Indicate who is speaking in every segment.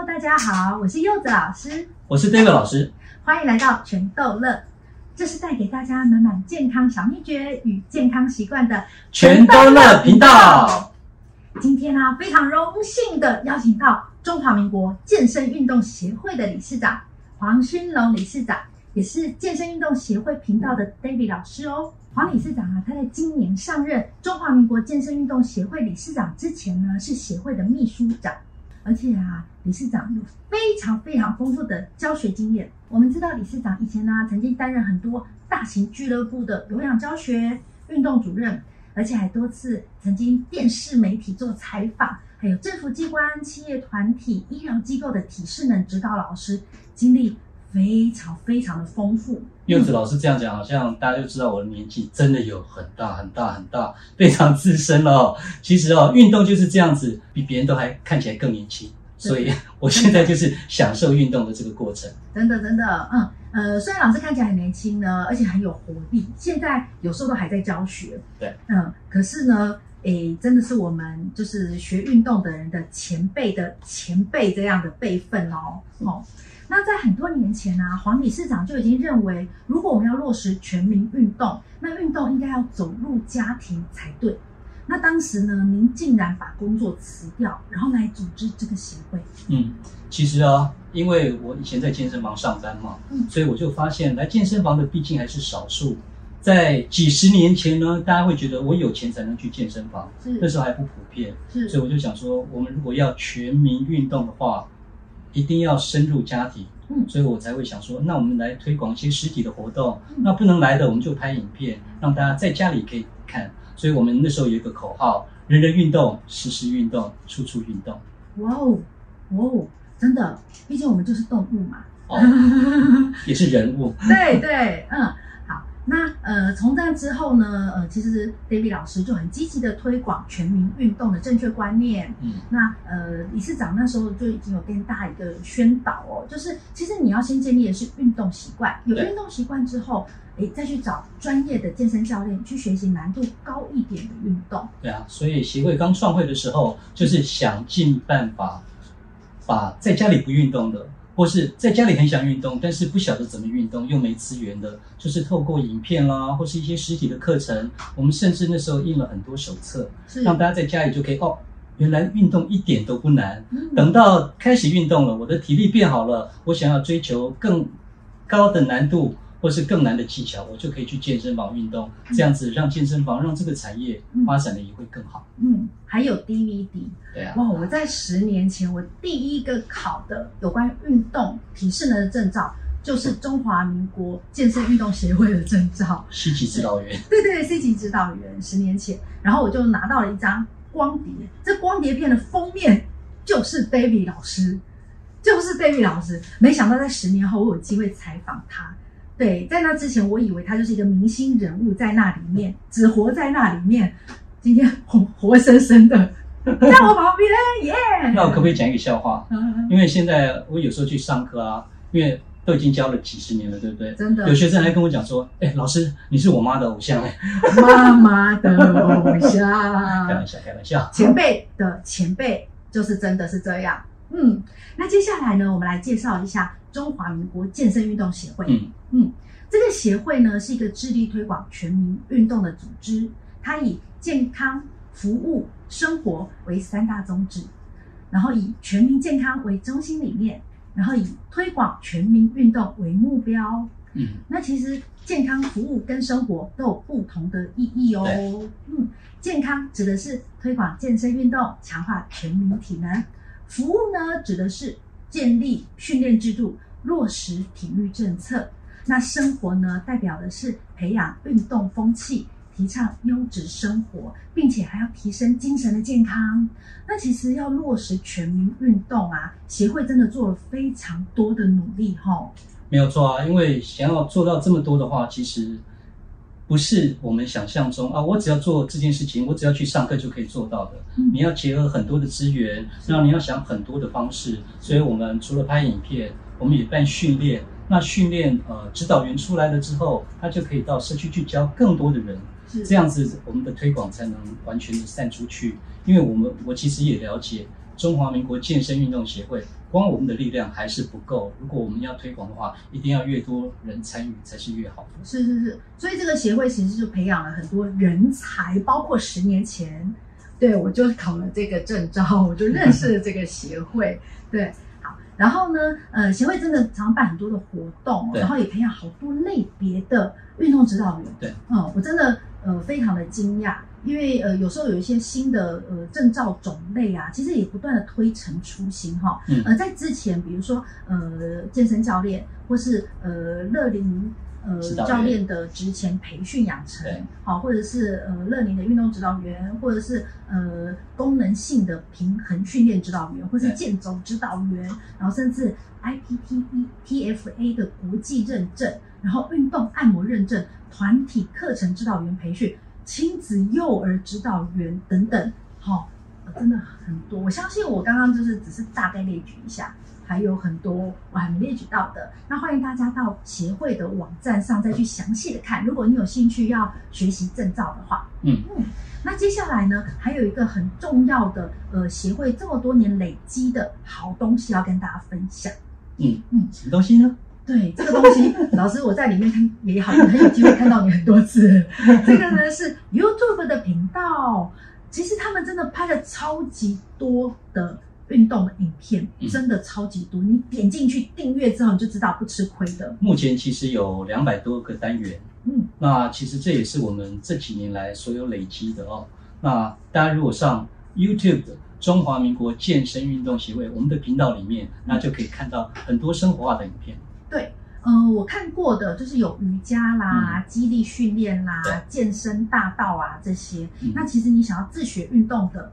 Speaker 1: Hello，大家好，我是柚子老师，
Speaker 2: 我是 David 老师，
Speaker 1: 欢迎来到全豆乐，这是带给大家满满健康小秘诀与健康习惯的
Speaker 2: 全豆乐频道。
Speaker 1: 今天呢、啊，非常荣幸的邀请到中华民国健身运动协会的理事长黄勋龙理事长，也是健身运动协会频道的 David 老师哦。黄理事长啊，他在今年上任中华民国健身运动协会理事长之前呢，是协会的秘书长。而且啊，理事长有非常非常丰富的教学经验。我们知道，理事长以前呢、曾经担任很多大型俱乐部的有氧教学、运动主任，而且还多次曾经电视媒体做采访，还有政府机关、企业团体、医疗机构的体适能指导老师，经历非常非常的丰富。
Speaker 2: 柚子老师这样讲，好像大家就知道我的年纪真的有很大很大很大，非常资深了哦。其实哦，运动就是这样子，比别人都还看起来更年轻。所以我现在就是享受运动的这个过程。
Speaker 1: 真的真的，嗯呃，虽然老师看起来很年轻呢，而且很有活力，现在有时候都还在教学。
Speaker 2: 对，
Speaker 1: 嗯，可是呢，诶，真的是我们就是学运动的人的前辈的前辈这样的辈分哦。哦。那在很多年前呢、啊，黄理事长就已经认为，如果我们要落实全民运动，那运动应该要走入家庭才对。那当时呢，您竟然把工作辞掉，然后来组织这个协会。
Speaker 2: 嗯，其实啊，因为我以前在健身房上班嘛，嗯，所以我就发现来健身房的毕竟还是少数。在几十年前呢，大家会觉得我有钱才能去健身房，是那时候还不普遍，是，所以我就想说，我们如果要全民运动的话。一定要深入家庭，嗯，所以我才会想说，那我们来推广一些实体的活动。嗯、那不能来的，我们就拍影片，让大家在家里可以看。所以我们那时候有一个口号：人人运动，时时运动，处处运动。
Speaker 1: 哇哦，哇哦，真的，毕竟我们就是动物嘛，
Speaker 2: 哦、也是人物。
Speaker 1: 对对，嗯。那呃，从那之后呢，呃，其实 David 老师就很积极的推广全民运动的正确观念。嗯，那呃，理事长那时候就已经有跟大家一个宣导哦，就是其实你要先建立的是运动习惯，有运动习惯之后，哎，再去找专业的健身教练去学习难度高一点的运动。
Speaker 2: 对啊，所以协会刚创会的时候，就是想尽办法把在家里不运动的。或是在家里很想运动，但是不晓得怎么运动，又没资源的，就是透过影片啦，或是一些实体的课程。我们甚至那时候印了很多手册，让大家在家里就可以哦，原来运动一点都不难。等到开始运动了，我的体力变好了，我想要追求更高的难度。或是更难的技巧，我就可以去健身房运动，这样子让健身房让这个产业发展的也会更好。
Speaker 1: 嗯，还有 DVD，
Speaker 2: 对啊，
Speaker 1: 哇！我在十年前，我第一个考的有关运动体适能的证照，就是中华民国健身运动协会的证照，
Speaker 2: C 级指导员。
Speaker 1: 对对对，C 级指导员。十年前，然后我就拿到了一张光碟，这光碟片的封面就是 David 老师，就是 David 老师。没想到在十年后，我有机会采访他。对，在那之前，我以为他就是一个明星人物，在那里面只活在那里面。今天活活生生的 在我旁边，耶、yeah!！
Speaker 2: 那我可不可以讲一个笑话？因为现在我有时候去上课啊，因为都已经教了几十年了，对不对？
Speaker 1: 真的。
Speaker 2: 有学生还跟我讲说：“哎，老师，你是我妈的偶像。”
Speaker 1: 妈妈的偶像。
Speaker 2: 开玩笑，开玩笑。
Speaker 1: 前辈的前辈就是真的是这样。嗯，那接下来呢，我们来介绍一下。中华民国健身运动协会，嗯嗯，这个协会呢是一个致力推广全民运动的组织，它以健康、服务、生活为三大宗旨，然后以全民健康为中心理念，然后以推广全民运动为目标。嗯，那其实健康、服务跟生活都有不同的意义哦。嗯，健康指的是推广健身运动，强化全民体能；服务呢，指的是建立训练制度，落实体育政策。那生活呢，代表的是培养运动风气，提倡优质生活，并且还要提升精神的健康。那其实要落实全民运动啊，协会真的做了非常多的努力齁。
Speaker 2: 没有错啊，因为想要做到这么多的话，其实。不是我们想象中啊！我只要做这件事情，我只要去上课就可以做到的。嗯、你要结合很多的资源，然后你要想很多的方式。所以，我们除了拍影片，我们也办训练。那训练呃，指导员出来了之后，他就可以到社区去教更多的人。这样子，我们的推广才能完全的散出去。因为我们我其实也了解，中华民国健身运动协会，光我们的力量还是不够。如果我们要推广的话，一定要越多人参与才是越好的。
Speaker 1: 是是是，所以这个协会其实就培养了很多人才，包括十年前，对我就考了这个证照，我就认识了这个协会。对，好，然后呢，呃，协会真的常办很多的活动，然后也培养好多类别的运动指导员。
Speaker 2: 对，
Speaker 1: 嗯，我真的呃非常的惊讶。因为呃有时候有一些新的呃证照种类啊，其实也不断的推陈出新哈。嗯。呃，在之前，比如说呃健身教练，或是呃乐龄呃教练的职前培训养成，好，或者是呃乐龄的运动指导员，或者是呃功能性的平衡训练指导员，或是健走指导员，然后甚至 IPTV TFA 的国际认证，然后运动按摩认证，团体课程指导员培训。亲子幼儿指导员等等，好、哦，真的很多。我相信我刚刚就是只是大概列举一下，还有很多我还没列举到的。那欢迎大家到协会的网站上再去详细的看。如果你有兴趣要学习证照的话，嗯嗯。那接下来呢，还有一个很重要的呃协会这么多年累积的好东西要跟大家分享。
Speaker 2: 嗯嗯，什么东西呢？
Speaker 1: 对这个东西，老师我在里面看也好，很有机会看到你很多次。这个呢是 YouTube 的频道，其实他们真的拍了超级多的运动的影片，真的超级多。你点进去订阅之后，你就知道不吃亏的。
Speaker 2: 目前其实有两百多个单元，嗯，那其实这也是我们这几年来所有累积的哦。那大家如果上 YouTube 的中华民国健身运动协会我们的频道里面，那就可以看到很多生活化的影片。
Speaker 1: 对，嗯、呃，我看过的就是有瑜伽啦、肌力训练啦、健身大道啊这些。嗯、那其实你想要自学运动的，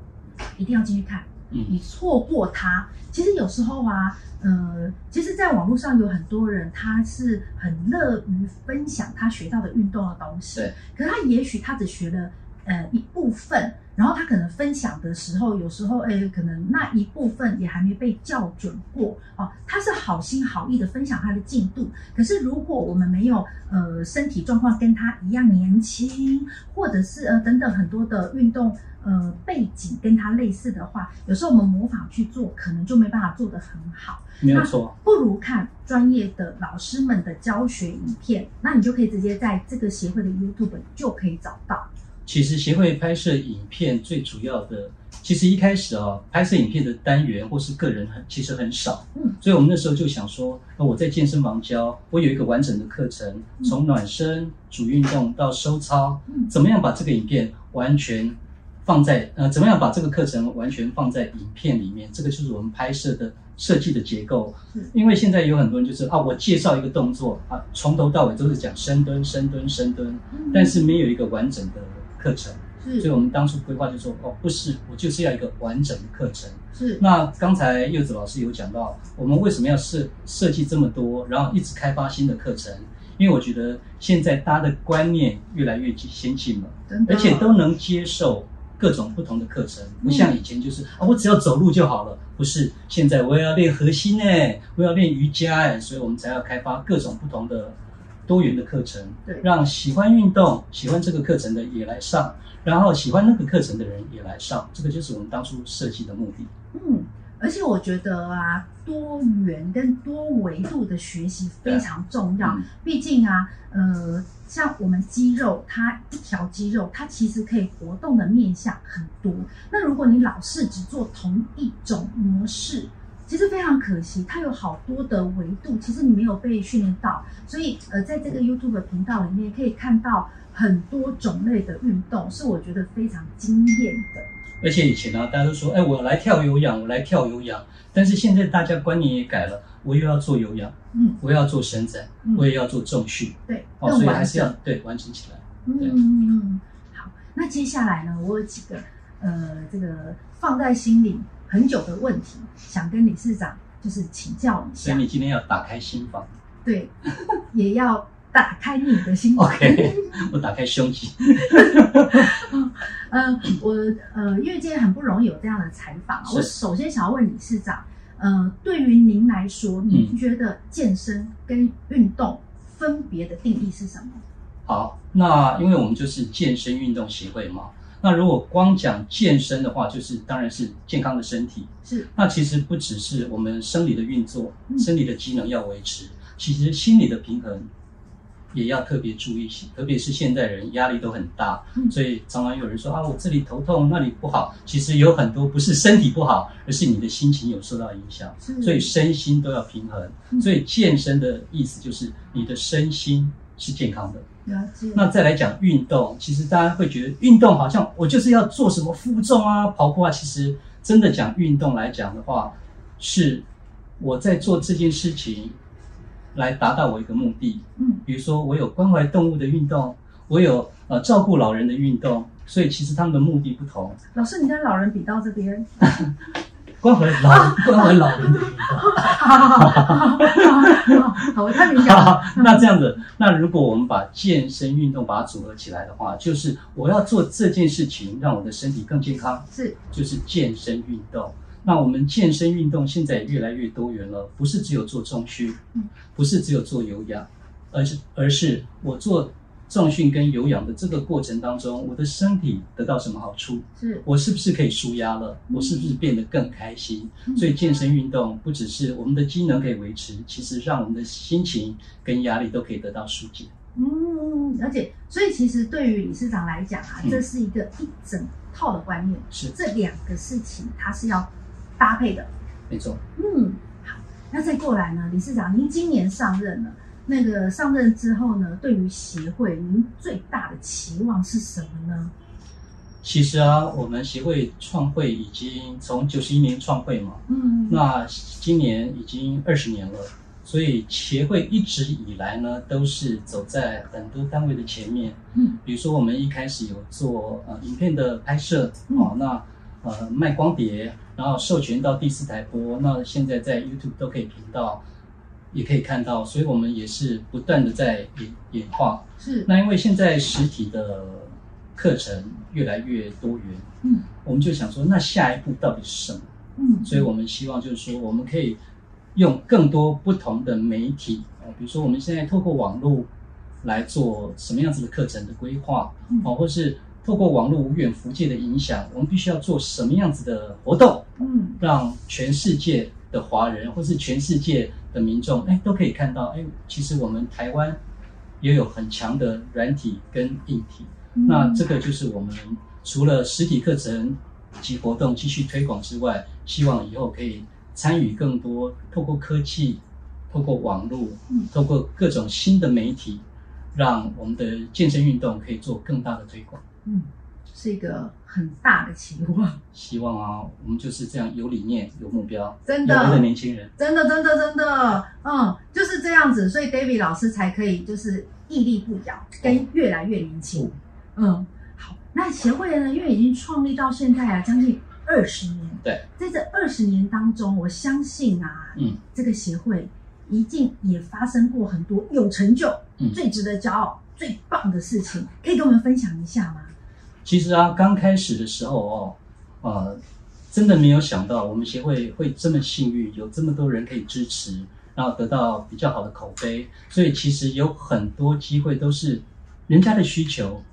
Speaker 1: 一定要进去看。嗯，你错过它，其实有时候啊，呃，其实，在网络上有很多人，他是很乐于分享他学到的运动的东西。对，可是他也许他只学了呃一部分。然后他可能分享的时候，有时候诶，可能那一部分也还没被校准过哦。他是好心好意的分享他的进度，可是如果我们没有呃身体状况跟他一样年轻，或者是呃等等很多的运动呃背景跟他类似的话，有时候我们模仿去做，可能就没办法做得很好。
Speaker 2: 没有错，
Speaker 1: 不如看专业的老师们的教学影片，那你就可以直接在这个协会的 YouTube 就可以找到。
Speaker 2: 其实协会拍摄影片最主要的，其实一开始啊，拍摄影片的单元或是个人很其实很少，嗯，所以我们那时候就想说，那我在健身房教，我有一个完整的课程，从暖身、主运动到收操，怎么样把这个影片完全放在呃，怎么样把这个课程完全放在影片里面，这个就是我们拍摄的设计的结构。因为现在有很多人就是啊，我介绍一个动作啊，从头到尾都是讲深蹲、深蹲、深蹲，但是没有一个完整的。课程，所以我们当初规划就说，哦，不是，我就是要一个完整的课程。是，那刚才柚子老师有讲到，我们为什么要设设计这么多，然后一直开发新的课程？因为我觉得现在大家的观念越来越先进了，而且都能接受各种不同的课程，不像以前就是啊，我只要走路就好了。不是，现在我要练核心哎，我要练瑜伽哎，所以我们才要开发各种不同的。多元的课程，对，让喜欢运动、喜欢这个课程的也来上，然后喜欢那个课程的人也来上，这个就是我们当初设计的目的。
Speaker 1: 嗯，而且我觉得啊，多元跟多维度的学习非常重要。嗯、毕竟啊，呃，像我们肌肉，它一条肌肉，它其实可以活动的面向很多。那如果你老是只做同一种模式，其实非常可惜，它有好多的维度，其实你没有被训练到，所以呃，在这个 YouTube 频道里面可以看到很多种类的运动，是我觉得非常惊艳的。
Speaker 2: 而且以前呢、啊，大家都说，哎，我来跳有氧，我来跳有氧，但是现在大家观念也改了，我又要做有氧，嗯，我又要做伸展，嗯、我也要做重训，对，哦，所以还是要对完成起来。嗯
Speaker 1: 嗯，好，那接下来呢，我有几个呃，这个放在心里。很久的问题，想跟理事长就是请教一下。
Speaker 2: 所以你今天要打开心房，
Speaker 1: 对，也要打开你的心房。
Speaker 2: OK，我打开胸肌。
Speaker 1: 嗯，我呃，因为今天很不容易有这样的采访，我首先想要问理事长，呃，对于您来说，您觉得健身跟运动分别的定义是什么？
Speaker 2: 好，那因为我们就是健身运动协会嘛。那如果光讲健身的话，就是当然是健康的身体。
Speaker 1: 是。
Speaker 2: 那其实不只是我们生理的运作，生理的机能要维持，嗯、其实心理的平衡也要特别注意些。特别是现代人压力都很大，嗯、所以常常有人说啊，我这里头痛，那里不好。其实有很多不是身体不好，而是你的心情有受到影响。所以身心都要平衡。嗯、所以健身的意思就是你的身心是健康的。那再来讲运动，其实大家会觉得运动好像我就是要做什么负重啊、跑步啊。其实真的讲运动来讲的话，是我在做这件事情来达到我一个目的。嗯，比如说我有关怀动物的运动，我有呃照顾老人的运动，所以其实他们的目的不同。
Speaker 1: 老师，你跟老人比到这边。
Speaker 2: 关怀老关怀老人的运动，
Speaker 1: 好好好，我太明显了。
Speaker 2: 那这样子，那如果我们把健身运动把它组合起来的话，就是我要做这件事情，让我的身体更健康，是，就是健身运动。那我们健身运动现在也越来越多元了，不是只有做重训，不是只有做有氧，而是而是我做。重训跟有氧的这个过程当中，我的身体得到什么好处？是我是不是可以舒压了？嗯、我是不是变得更开心？嗯、所以健身运动不只是我们的机能可以维持，其实让我们的心情跟压力都可以得到疏解。
Speaker 1: 嗯，而且所以其实对于理事长来讲啊，嗯、这是一个一整套的观念，是这两个事情它是要搭配的。
Speaker 2: 没错。
Speaker 1: 嗯，好，那再过来呢，理事长您今年上任了。那个上任之后呢，对于协会，您最大的期望是什么呢？
Speaker 2: 其实啊，我们协会创会已经从九十一年创会嘛，嗯，那今年已经二十年了，所以协会一直以来呢，都是走在很多单位的前面，嗯，比如说我们一开始有做呃影片的拍摄，嗯、哦，那呃卖光碟，然后授权到第四台播，那现在在 YouTube 都可以频道。也可以看到，所以我们也是不断的在演演化。是，那因为现在实体的课程越来越多元，嗯，我们就想说，那下一步到底是什么？嗯，所以我们希望就是说，我们可以用更多不同的媒体，啊，比如说我们现在透过网络来做什么样子的课程的规划，嗯，或是透过网络无远弗届的影响，我们必须要做什么样子的活动，嗯，让全世界的华人或是全世界的民众，哎，都可以看到，哎，其实我们台湾也有很强的软体跟硬体。嗯、那这个就是我们除了实体课程及活动继续推广之外，希望以后可以参与更多，透过科技，透过网络，嗯、透过各种新的媒体，让我们的健身运动可以做更大的推广。
Speaker 1: 嗯。是一个很大的期望，
Speaker 2: 希望啊，我们就是这样有理念、有目标，
Speaker 1: 真的，
Speaker 2: 有的年轻人，
Speaker 1: 真的，真的，真的，嗯，就是这样子，所以 David 老师才可以就是屹立不摇，跟越来越年轻。嗯，好，那协会呢，因为已经创立到现在啊，将近二十年，
Speaker 2: 对，
Speaker 1: 在这二十年当中，我相信啊，嗯，这个协会一定也发生过很多有成就、嗯、最值得骄傲、最棒的事情，可以跟我们分享一下吗？
Speaker 2: 其实啊，刚开始的时候哦，呃，真的没有想到我们协会会这么幸运，有这么多人可以支持，然后得到比较好的口碑。所以其实有很多机会都是人家的需求，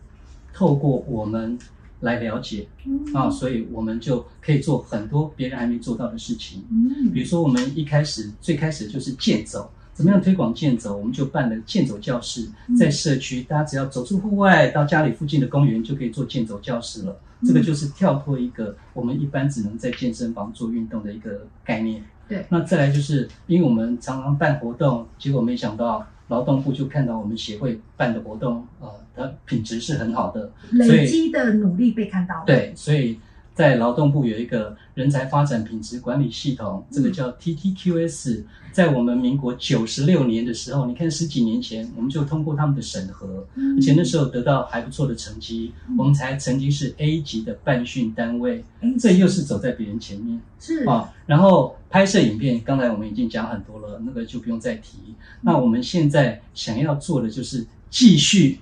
Speaker 2: 透过我们来了解啊，所以我们就可以做很多别人还没做到的事情。嗯比如说我们一开始最开始就是健走。怎么样推广健走？我们就办了健走教室，在社区，大家只要走出户外，到家里附近的公园，就可以做健走教室了。这个就是跳脱一个我们一般只能在健身房做运动的一个概念。对。那再来就是，因为我们常常办活动，结果没想到劳动部就看到我们协会办的活动，呃，它品质是很好的，
Speaker 1: 累积的努力被看到
Speaker 2: 了。对，所以。在劳动部有一个人才发展品质管理系统，这个叫 TTQS。在我们民国九十六年的时候，你看十几年前，我们就通过他们的审核，而且那时候得到还不错的成绩，我们才曾经是 A 级的办训单位。这又是走在别人前面，是啊。然后拍摄影片，刚才我们已经讲很多了，那个就不用再提。那我们现在想要做的就是继续。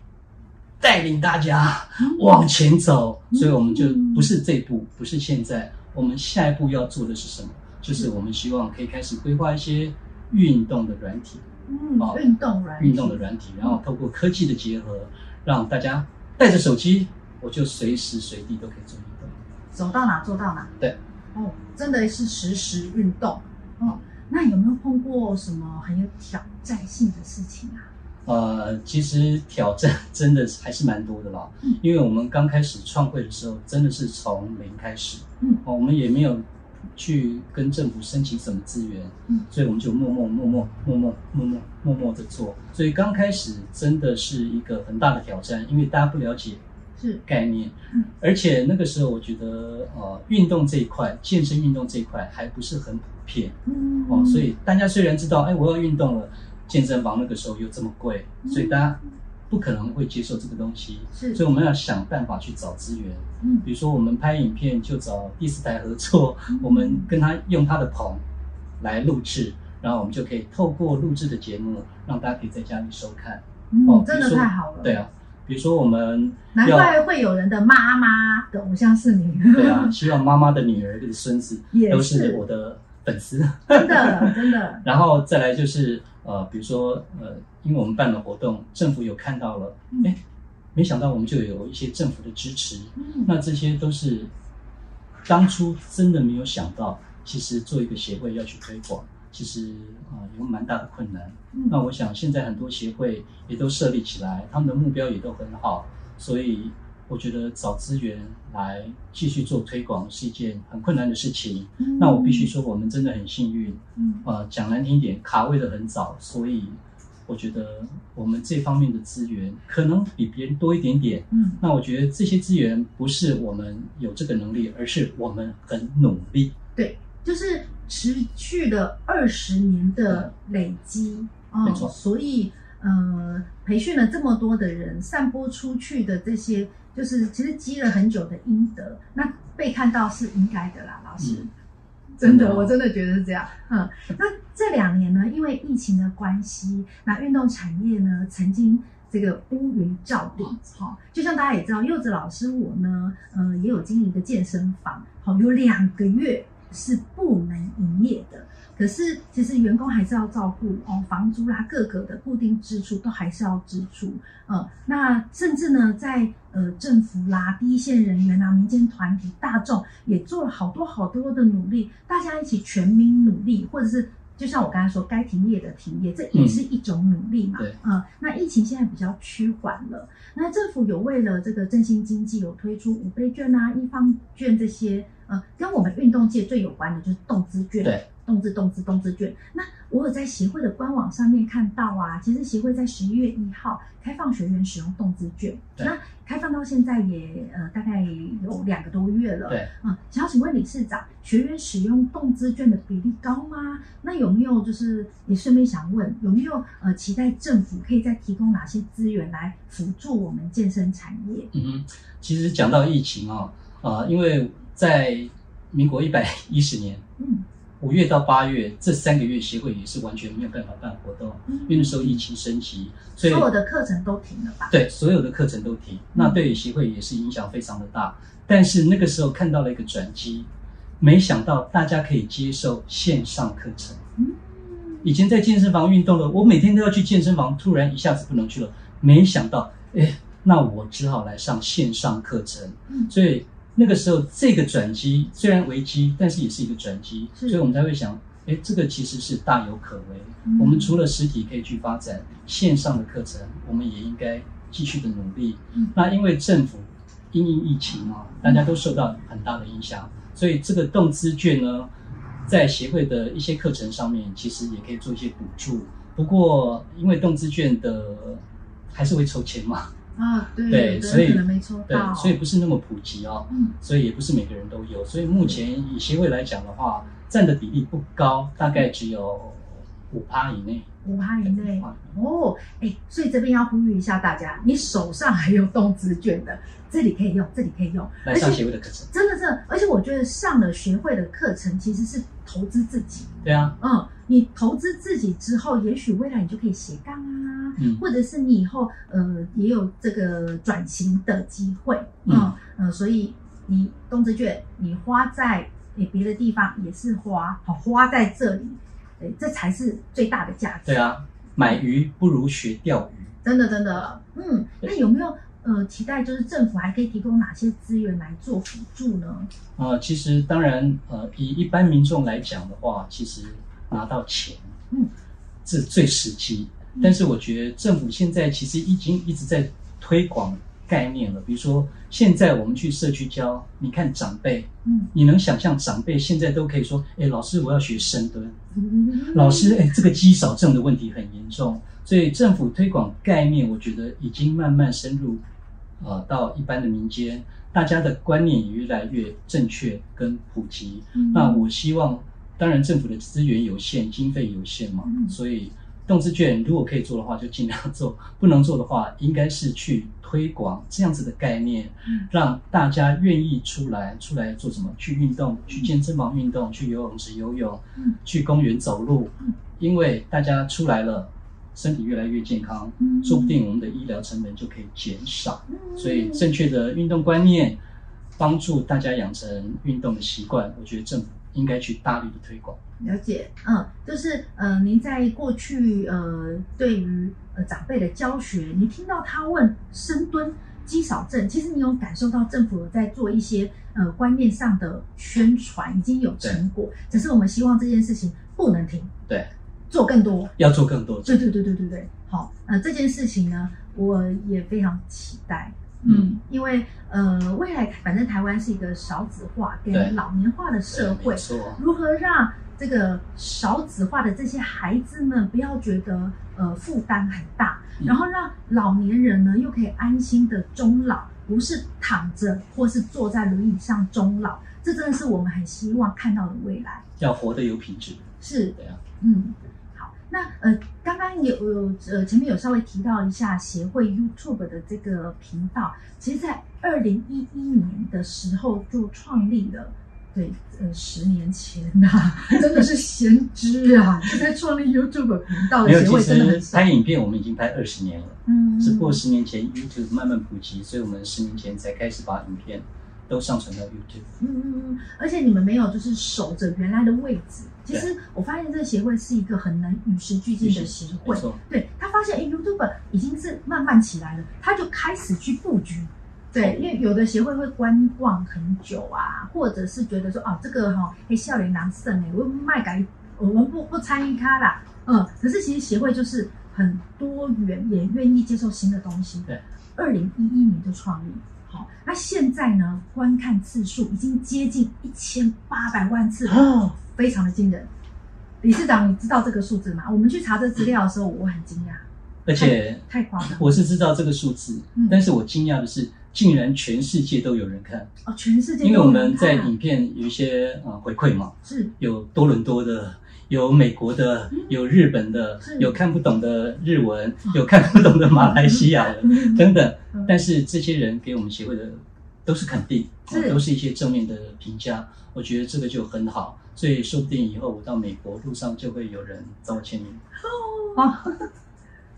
Speaker 2: 带领大家往前走，所以我们就不是这一步，不是现在，我们下一步要做的是什么？就是我们希望可以开始规划一些运动的软体，
Speaker 1: 嗯，运动软
Speaker 2: 运动的软体，然后透过科技的结合，让大家带着手机我就随时随地都可以做运动，
Speaker 1: 走到哪做到哪。
Speaker 2: 对，
Speaker 1: 哦，真的是实时运动。哦，那有没有碰过什么很有挑战性的事情啊？
Speaker 2: 呃，其实挑战真的还是蛮多的啦。嗯，因为我们刚开始创会的时候，真的是从零开始。嗯，哦，我们也没有去跟政府申请什么资源。嗯，所以我们就默默默默默默默默默默的做。所以刚开始真的是一个很大的挑战，因为大家不了解是概念。嗯，而且那个时候我觉得，呃，运动这一块，健身运动这一块还不是很普遍。嗯，哦，所以大家虽然知道，哎，我要运动了。健身房那个时候又这么贵，所以大家不可能会接受这个东西。是，所以我们要想办法去找资源。嗯，比如说我们拍影片就找第四台合作，嗯、我们跟他用他的棚来录制，然后我们就可以透过录制的节目，让大家可以在家里收看。
Speaker 1: 嗯，哦、真的太好了。
Speaker 2: 对啊，比如说我们
Speaker 1: 难怪会有人的妈妈的偶像是你。
Speaker 2: 对啊，希望妈妈的女儿跟孙子 都是我的粉丝。
Speaker 1: 真的，真的。
Speaker 2: 然后再来就是。呃，比如说，呃，因为我们办了活动，政府有看到了，哎、嗯，没想到我们就有一些政府的支持，嗯、那这些都是当初真的没有想到，其实做一个协会要去推广，其实啊、呃、有蛮大的困难。嗯、那我想现在很多协会也都设立起来，他们的目标也都很好，所以。我觉得找资源来继续做推广是一件很困难的事情。嗯、那我必须说，我们真的很幸运。嗯，呃，讲难听点，卡位的很早，所以我觉得我们这方面的资源可能比别人多一点点。嗯，那我觉得这些资源不是我们有这个能力，而是我们很努力。
Speaker 1: 对，就是持续了二十年的累积。嗯、
Speaker 2: 没错。
Speaker 1: 所以，呃，培训了这么多的人，散播出去的这些。就是其实积了很久的阴德，那被看到是应该的啦，老师，嗯、真的，我真的觉得是这样。嗯，那这两年呢，因为疫情的关系，那运动产业呢，曾经这个乌云罩顶，哈，就像大家也知道，柚子老师我呢，呃，也有经营一个健身房，好，有两个月是不能营业的。可是，其实员工还是要照顾哦，房租啦，各个的固定支出都还是要支出。呃，那甚至呢，在呃政府啦、第一线人员啊、民间团体、大众也做了好多好多的努力，大家一起全民努力，或者是就像我刚才说，该停业的停业，这也是一种努力嘛。对、嗯。呃，那疫情现在比较趋缓了，那政府有为了这个振兴经济，有推出五倍券啊、一方券这些。呃，跟我们运动界最有关的就是动资券。对。动资动资动资券，那我有在协会的官网上面看到啊，其实协会在十一月一号开放学员使用动资券，那开放到现在也呃大概有两个多月了。对，嗯，想要请问理事长，学员使用动资券的比例高吗？那有没有就是也顺便想问，有没有呃期待政府可以再提供哪些资源来辅助我们健身产业？
Speaker 2: 嗯哼，其实讲到疫情啊，呃，因为在民国一百一十年，嗯。五月到八月这三个月，协会也是完全没有办法办活动，嗯、因为那时候疫情升级，所以
Speaker 1: 所有的课程都停了吧？
Speaker 2: 对，所有的课程都停，那对协会也是影响非常的大。嗯、但是那个时候看到了一个转机，没想到大家可以接受线上课程。嗯，以前在健身房运动了，我每天都要去健身房，突然一下子不能去了，没想到，哎，那我只好来上线上课程。嗯，所以。那个时候，这个转机虽然危机，但是也是一个转机，所以我们才会想，哎，这个其实是大有可为。嗯、我们除了实体可以去发展线上的课程，我们也应该继续的努力。嗯、那因为政府因应疫情啊，大家都受到很大的影响，所以这个动资券呢，在协会的一些课程上面，其实也可以做一些补助。不过，因为动资券的还是会抽钱嘛。
Speaker 1: 啊，对，对，所以可能没抽到，
Speaker 2: 对，所以不是那么普及哦，嗯，所以也不是每个人都有，所以目前以协会来讲的话，占的比例不高，大概只有五趴以内，
Speaker 1: 五趴以内，哦，哎，所以这边要呼吁一下大家，你手上还有动资券的，这里可以用，这里可以用，
Speaker 2: 来上协会的课程，
Speaker 1: 真的是，而且我觉得上了学会的课程其实是投资自己，
Speaker 2: 对啊，
Speaker 1: 嗯。你投资自己之后，也许未来你就可以斜杠啊，嗯，或者是你以后呃也有这个转型的机会，嗯，嗯呃，所以你动资券你花在诶别的地方也是花，好花在这里，诶这才是最大的价值。
Speaker 2: 对啊，买鱼不如学钓鱼，
Speaker 1: 真的真的，嗯，那有没有呃期待就是政府还可以提供哪些资源来做辅助呢？
Speaker 2: 呃，其实当然，呃，以一般民众来讲的话，其实拿到钱，嗯，这最实际。嗯、但是我觉得政府现在其实已经一直在推广概念了，比如说现在我们去社区教，你看长辈，嗯，你能想象长辈现在都可以说，哎，老师我要学深蹲，嗯、老师，哎，这个肌少症的问题很严重，所以政府推广概念，我觉得已经慢慢深入，呃，到一般的民间，大家的观念也越来越正确跟普及。嗯、那我希望，当然政府的资源有限，经费有限嘛，嗯、所以。动资券如果可以做的话，就尽量做；不能做的话，应该是去推广这样子的概念，让大家愿意出来出来做什么？去运动，去健身房运动，去游泳池游泳，去公园走路。因为大家出来了，身体越来越健康，说不定我们的医疗成本就可以减少。所以，正确的运动观念，帮助大家养成运动的习惯。我觉得政府。应该去大力的推广。
Speaker 1: 了解，嗯，就是呃，您在过去呃，对于呃长辈的教学，你听到他问深蹲、肌少症，其实你有感受到政府在做一些呃观念上的宣传，已经有成果。只是我们希望这件事情不能停，
Speaker 2: 对，
Speaker 1: 做更多，
Speaker 2: 要做更多。
Speaker 1: 对对对对对对，好，呃，这件事情呢，我也非常期待。嗯，因为呃，未来反正台湾是一个少子化跟老年化的社会，如何让这个少子化的这些孩子们不要觉得呃负担很大，嗯、然后让老年人呢又可以安心的终老，不是躺着或是坐在轮椅上终老，这真的是我们很希望看到的未来。
Speaker 2: 要活得有品质，
Speaker 1: 是的呀，嗯。那呃，刚刚有有呃，前面有稍微提到一下协会 YouTube 的这个频道，其实，在二零一一年的时候就创立了，对，呃，十年前呐、啊，真的是先知啊！就在创立 YouTube 频道的协会真的很少。
Speaker 2: 拍影片我们已经拍二十年了，嗯，只不过十年前 YouTube 慢慢普及，所以我们十年前才开始把影片都上传到 YouTube。
Speaker 1: 嗯嗯嗯，而且你们没有就是守着原来的位置。其实我发现这个协会是一个很能与时俱进的协会。对，他发现，哎，YouTube 已经是慢慢起来了，他就开始去布局。对，因为有的协会会观望很久啊，或者是觉得说，哦，这个哈，哎，少年郎胜哎，我卖改，我们不不参与他啦。嗯，可是其实协会就是很多元，也愿意接受新的东西。对，二零一一年就创立。好，那现在呢，观看次数已经接近一千八百万次了。哦非常的惊人，理事长，你知道这个数字吗？我们去查这资料的时候，我很惊讶，
Speaker 2: 而且
Speaker 1: 太夸张。
Speaker 2: 我是知道这个数字，嗯、但是我惊讶的是，竟然全世界都有人看。
Speaker 1: 哦，全世界，
Speaker 2: 因为我们在影片有一些呃回馈嘛，是。有多伦多的，有美国的，有日本的，有看不懂的日文，哦、有看不懂的马来西亚的、嗯、等等，但是这些人给我们协会的都是肯定，是、哦、都是一些正面的评价。我觉得这个就很好，所以说不定以后我到美国路上就会有人找我签名。哦，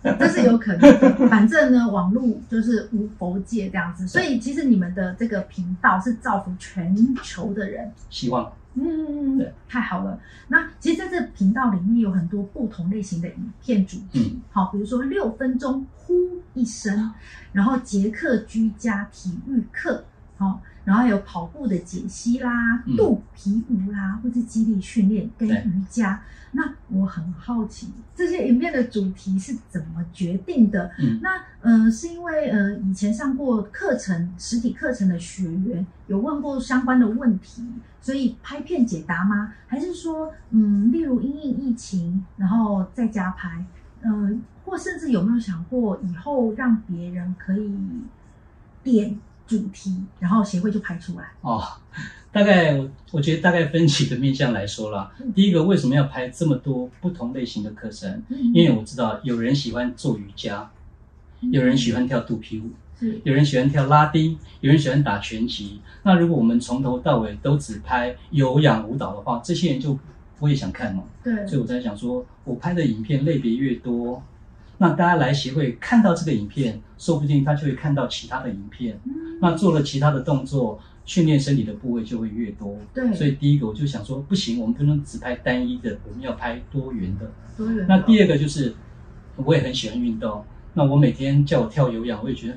Speaker 1: 这是有可能的。反正呢，网络就是无国界这样子，所以其实你们的这个频道是造福全球的人。
Speaker 2: 希望。
Speaker 1: 嗯，对，太好了。那其实在这频道里面有很多不同类型的影片主题，嗯、好，比如说六分钟呼一声，然后捷克居家体育课，好。然后有跑步的解析啦，肚皮舞啦，或者肌力训练跟瑜伽。那我很好奇，这些影片的主题是怎么决定的？嗯，那呃，是因为呃，以前上过课程、实体课程的学员有问过相关的问题，所以拍片解答吗？还是说，嗯，例如因应疫情，然后在家拍？嗯、呃，或甚至有没有想过以后让别人可以点？主题，然后协会就拍出来
Speaker 2: 哦。大概我我觉得大概分几个面向来说啦。嗯、第一个，为什么要拍这么多不同类型的课程？嗯、因为我知道有人喜欢做瑜伽，嗯、有人喜欢跳肚皮舞，有人喜欢跳拉丁，有人喜欢打拳击。那如果我们从头到尾都只拍有氧舞蹈的话，这些人就不会想看嘛。对，所以我在想说，我拍的影片类别越多。那大家来协会看到这个影片，说不定他就会看到其他的影片。嗯、那做了其他的动作，训练身体的部位就会越多。对，所以第一个我就想说，不行，我们不能只拍单一的，我们要拍多元的。多元。那第二个就是，我也很喜欢运动。那我每天叫我跳有氧，我也觉得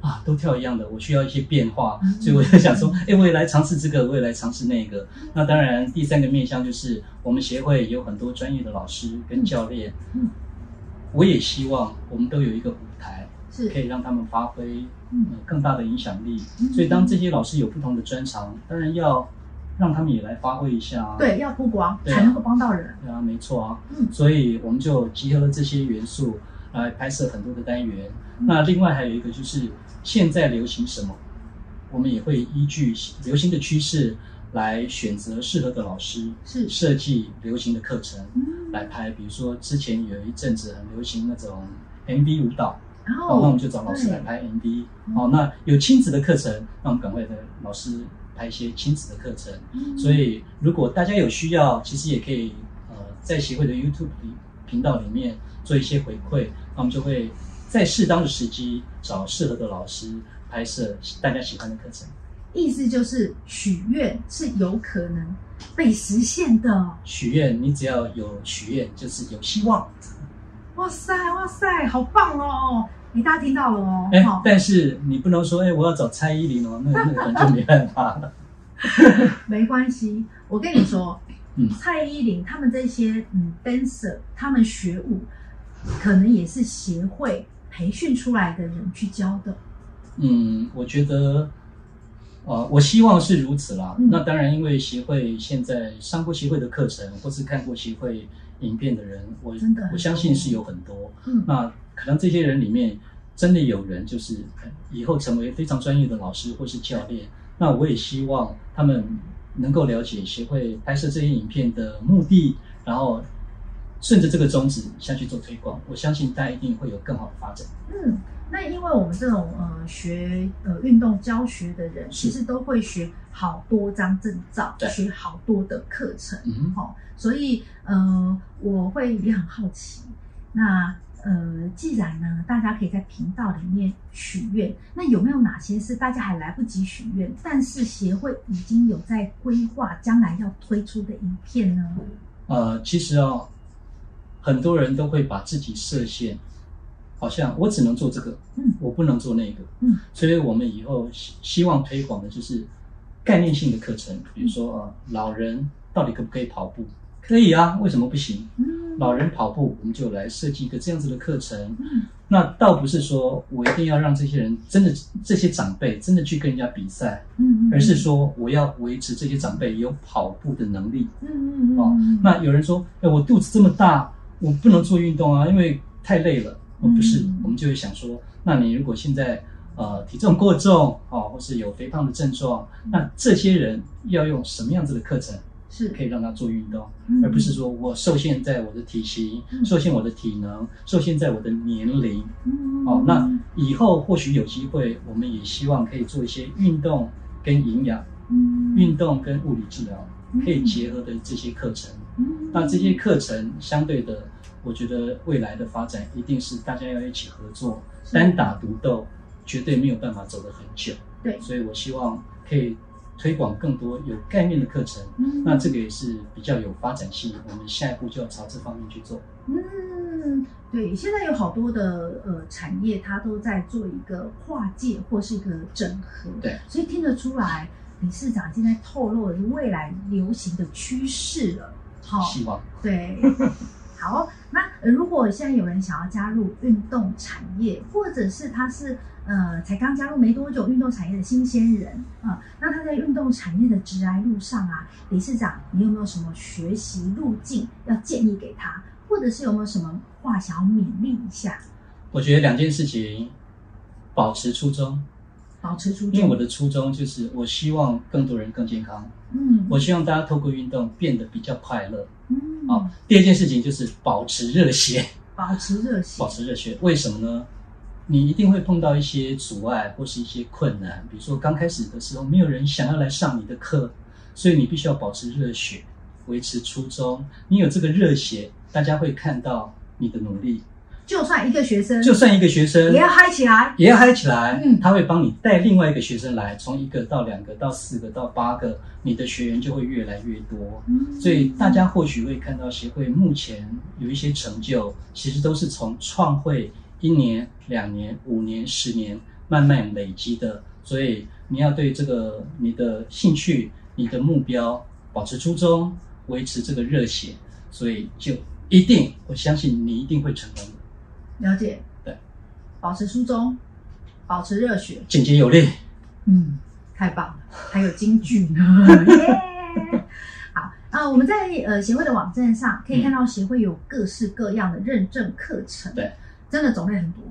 Speaker 2: 啊，都跳一样的，我需要一些变化，嗯、所以我就想说，哎，我也来尝试这个，我也来尝试那个。嗯、那当然，第三个面向就是我们协会有很多专业的老师跟教练，嗯，我也希望我们都有一个舞台，是可以让他们发挥嗯更大的影响力。嗯、所以当这些老师有不同的专长，当然要。让他们也来发挥一下啊，
Speaker 1: 对，要曝光才能够帮到人。
Speaker 2: 对啊，没错啊。嗯，所以我们就集合了这些元素来拍摄很多的单元。嗯，那另外还有一个就是现在流行什么，我们也会依据流行的趋势来选择适合的老师，是设计流行的课程来拍。比如说之前有一阵子很流行那种 MV 舞蹈，然后那我们就找老师来拍 MV。哦，那有亲子的课程，那我们赶快的老师。拍一些亲子的课程，嗯、所以如果大家有需要，其实也可以呃在协会的 YouTube 频道里面做一些回馈，那我们就会在适当的时机找适合的老师拍摄大家喜欢的课程。
Speaker 1: 意思就是许愿是有可能被实现的。
Speaker 2: 许愿，你只要有许愿，就是有希望。
Speaker 1: 哇塞，哇塞，好棒哦！你大家听到了哦，
Speaker 2: 哎，但是你不能说，哎，我要找蔡依林哦，那那 可能就没办法了。
Speaker 1: 没关系，我跟你说，嗯，蔡依林他们这些嗯 dancer，他们学舞，可能也是协会培训出来的人去教的。
Speaker 2: 嗯，我觉得，呃，我希望是如此啦。嗯、那当然，因为协会现在上过协会的课程，或是看过协会影片的人，我真的我相信是有很多。嗯，那。可能这些人里面真的有人就是以后成为非常专业的老师或是教练，那我也希望他们能够了解协会拍摄这些影片的目的，然后顺着这个宗旨下去做推广，我相信大家一定会有更好的发展。
Speaker 1: 嗯，那因为我们这种呃学呃运动教学的人，其实都会学好多张证照，对学好多的课程，嗯哼，好，所以呃我会也很好奇，那。呃，既然呢，大家可以在频道里面许愿，那有没有哪些是大家还来不及许愿，但是协会已经有在规划将来要推出的影片呢？
Speaker 2: 呃，其实哦，很多人都会把自己设限，好像我只能做这个，嗯，我不能做那个，嗯，所以我们以后希希望推广的就是概念性的课程，比如说啊，老人到底可不可以跑步？可以啊，为什么不行？嗯，老人跑步，我们就来设计一个这样子的课程。嗯，那倒不是说我一定要让这些人真的这些长辈真的去跟人家比赛，嗯，而是说我要维持这些长辈有跑步的能力。嗯嗯嗯。哦，那有人说，哎，我肚子这么大，我不能做运动啊，因为太累了。哦，不是，我们就会想说，那你如果现在呃体重过重哦，或是有肥胖的症状，那这些人要用什么样子的课程？是可以让他做运动，嗯、而不是说我受限在我的体型，嗯、受限我的体能，受限在我的年龄。嗯、哦，那以后或许有机会，我们也希望可以做一些运动跟营养，嗯、运动跟物理治疗可以结合的这些课程。嗯、那这些课程相对的，我觉得未来的发展一定是大家要一起合作，是单打独斗绝对没有办法走得很久。对，所以我希望可以。推广更多有概念的课程，嗯、那这个也是比较有发展性。我们下一步就要朝这方面去做。
Speaker 1: 嗯，对，现在有好多的呃产业，它都在做一个跨界或是一个整合。对，所以听得出来，李市长现在透露的是未来流行的趋势了。好，
Speaker 2: 希望
Speaker 1: 对。好，那、呃、如果现在有人想要加入运动产业，或者是他是。呃，才刚加入没多久运动产业的新鲜人啊、呃，那他在运动产业的职涯路上啊，理事长，你有没有什么学习路径要建议给他，或者是有没有什么话想要勉励一下？
Speaker 2: 我觉得两件事情，保持初衷，
Speaker 1: 保持初衷，
Speaker 2: 因为我的初衷就是我希望更多人更健康，嗯，我希望大家透过运动变得比较快乐，嗯，好，第二件事情就是保持热血，
Speaker 1: 保持热血，
Speaker 2: 保持热血，为什么呢？你一定会碰到一些阻碍或是一些困难，比如说刚开始的时候没有人想要来上你的课，所以你必须要保持热血，维持初衷。你有这个热血，大家会看到你的努力。
Speaker 1: 就算一个学生，
Speaker 2: 就算一个学生
Speaker 1: 也要嗨起来，
Speaker 2: 也要嗨起来。嗯，他会帮你带另外一个学生来，从一个到两个到四个到八个，你的学员就会越来越多。嗯，所以大家或许会看到协会目前有一些成就，其实都是从创会。一年、两年、五年、十年，慢慢慢累积的。所以你要对这个你的兴趣、你的目标保持初衷，维持这个热血，所以就一定，我相信你一定会成功的。
Speaker 1: 了解，
Speaker 2: 对，
Speaker 1: 保持初衷，保持热血，
Speaker 2: 简洁有力。
Speaker 1: 嗯，太棒了，还有京剧呢。好啊，我们在呃协会的网站上可以看到协会有各式各样的认证课程，
Speaker 2: 对，
Speaker 1: 真的种类很多。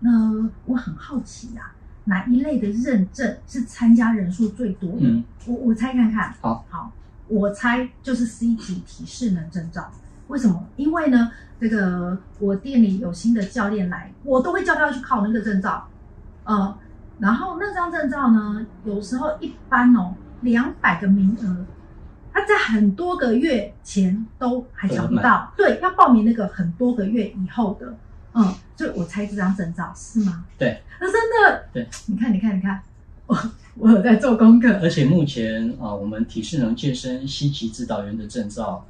Speaker 1: 那我很好奇呀、啊。哪一类的认证是参加人数最多的？嗯、我我猜看看。
Speaker 2: 好，
Speaker 1: 好，我猜就是 C 级体适能证照。为什么？因为呢，这个我店里有新的教练来，我都会叫他去考那个证照。呃，然后那张证照呢，有时候一般哦，两百个名额，他在很多个月前都还抢不到。对，要报名那个很多个月以后的。嗯，所以我猜这张证照是吗？
Speaker 2: 对，
Speaker 1: 那真的
Speaker 2: 对。
Speaker 1: 你看，你看，你看，我我有在做功课。
Speaker 2: 而且目前啊，我们体适能健身 C 级指导员的证照，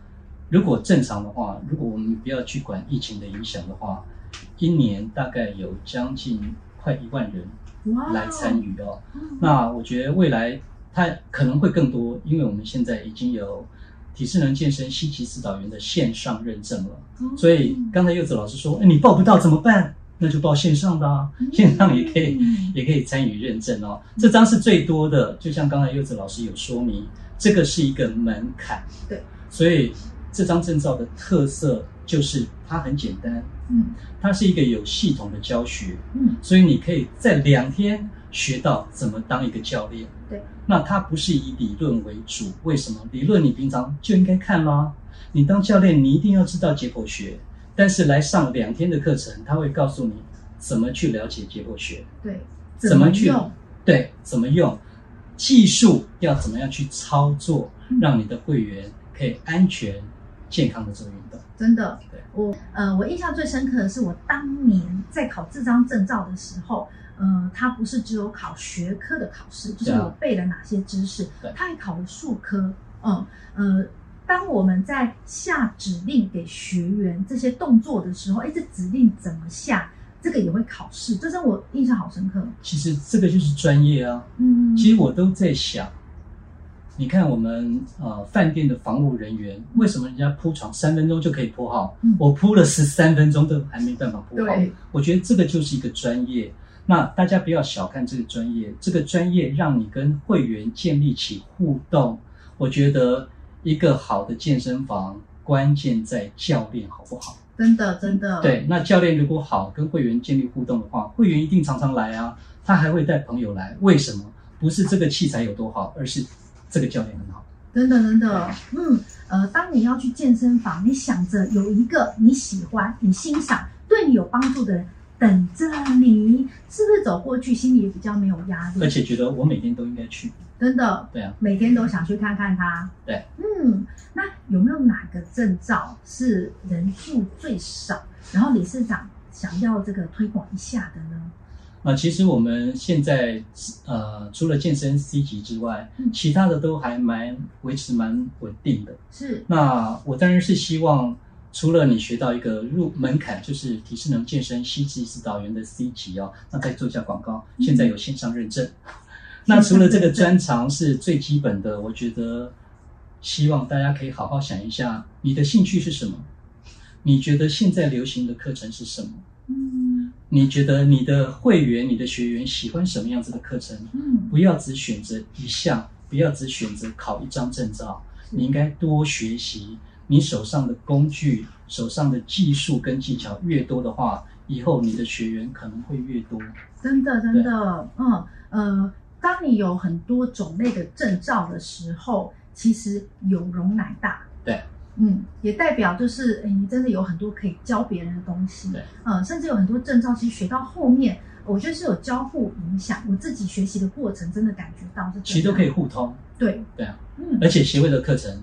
Speaker 2: 如果正常的话，如果我们不要去管疫情的影响的话，一年大概有将近快一万人来参与哦。那我觉得未来它可能会更多，因为我们现在已经有。体适能健身 C 级指导员的线上认证了，所以刚才柚子老师说，哎，你报不到怎么办？那就报线上的啊，线上也可以，也可以参与认证哦。这张是最多的，就像刚才柚子老师有说明，这个是一个门槛。
Speaker 1: 对，
Speaker 2: 所以这张证照的特色就是它很简单，
Speaker 1: 嗯，
Speaker 2: 它是一个有系统的教学，
Speaker 1: 嗯，
Speaker 2: 所以你可以在两天学到怎么当一个教练。
Speaker 1: 对，
Speaker 2: 那它不是以理论为主，为什么？理论你平常就应该看啦。你当教练，你一定要知道解剖学，但是来上两天的课程，他会告诉你怎么去了解解剖学，
Speaker 1: 对，
Speaker 2: 怎么去用，对，怎么用，技术要怎么样去操作，让你的会员可以安全、健康的做运动。
Speaker 1: 真的，对，我呃，我印象最深刻的是我当年在考这张证照的时候。呃，它不是只有考学科的考试，就是我背了哪些知识，它还考了数科。嗯呃，当我们在下指令给学员这些动作的时候，哎，这指令怎么下，这个也会考试，这让我印象好深刻。
Speaker 2: 其实这个就是专业啊。
Speaker 1: 嗯，
Speaker 2: 其实我都在想，你看我们呃饭店的房务人员，为什么人家铺床三分钟就可以铺好，嗯、我铺了十三分钟都还没办法铺好？我觉得这个就是一个专业。那大家不要小看这个专业，这个专业让你跟会员建立起互动。我觉得一个好的健身房，关键在教练好不好？
Speaker 1: 真的，真的。
Speaker 2: 对，那教练如果好，跟会员建立互动的话，会员一定常常来啊。他还会带朋友来，为什么？不是这个器材有多好，而是这个教练很好。
Speaker 1: 真的，真的。嗯，呃，当你要去健身房，你想着有一个你喜欢、你欣赏、对你有帮助的人。等着你，是不是走过去心里也比较没有压力？
Speaker 2: 而且觉得我每天都应该去，
Speaker 1: 真的。
Speaker 2: 对啊，
Speaker 1: 每天都想去看看他。
Speaker 2: 对，
Speaker 1: 嗯，那有没有哪个证照是人数最少，然后理事长想要这个推广一下的呢？
Speaker 2: 啊，其实我们现在呃，除了健身 C 级之外，嗯，其他的都还蛮维持蛮稳定的。
Speaker 1: 是，
Speaker 2: 那我当然是希望。除了你学到一个入门槛，就是体适能健身 C 级指导员的 C 级哦，那再做一下广告，现在有线上认证。嗯、那除了这个专长是最基本的，我觉得希望大家可以好好想一下，你的兴趣是什么？你觉得现在流行的课程是什么？
Speaker 1: 嗯，
Speaker 2: 你觉得你的会员、你的学员喜欢什么样子的课程？
Speaker 1: 嗯，
Speaker 2: 不要只选择一项，不要只选择考一张证照，你应该多学习。你手上的工具、手上的技术跟技巧越多的话，以后你的学员可能会越多。
Speaker 1: 真的，真的，嗯呃，当你有很多种类的证照的时候，其实有容乃大。
Speaker 2: 对，
Speaker 1: 嗯，也代表就是，哎，你真的有很多可以教别人的东西。
Speaker 2: 对，
Speaker 1: 嗯，甚至有很多证照，其实学到后面，我觉得是有交互影响。我自己学习的过程，真的感觉到是。
Speaker 2: 其实都可以互通。
Speaker 1: 对，
Speaker 2: 对啊，
Speaker 1: 嗯，
Speaker 2: 而且协会的课程。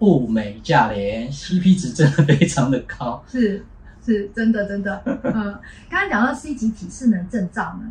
Speaker 2: 物美价廉，CP 值真的非常的高，
Speaker 1: 是是真的真的。嗯，刚刚讲到 C 级体适能证照呢，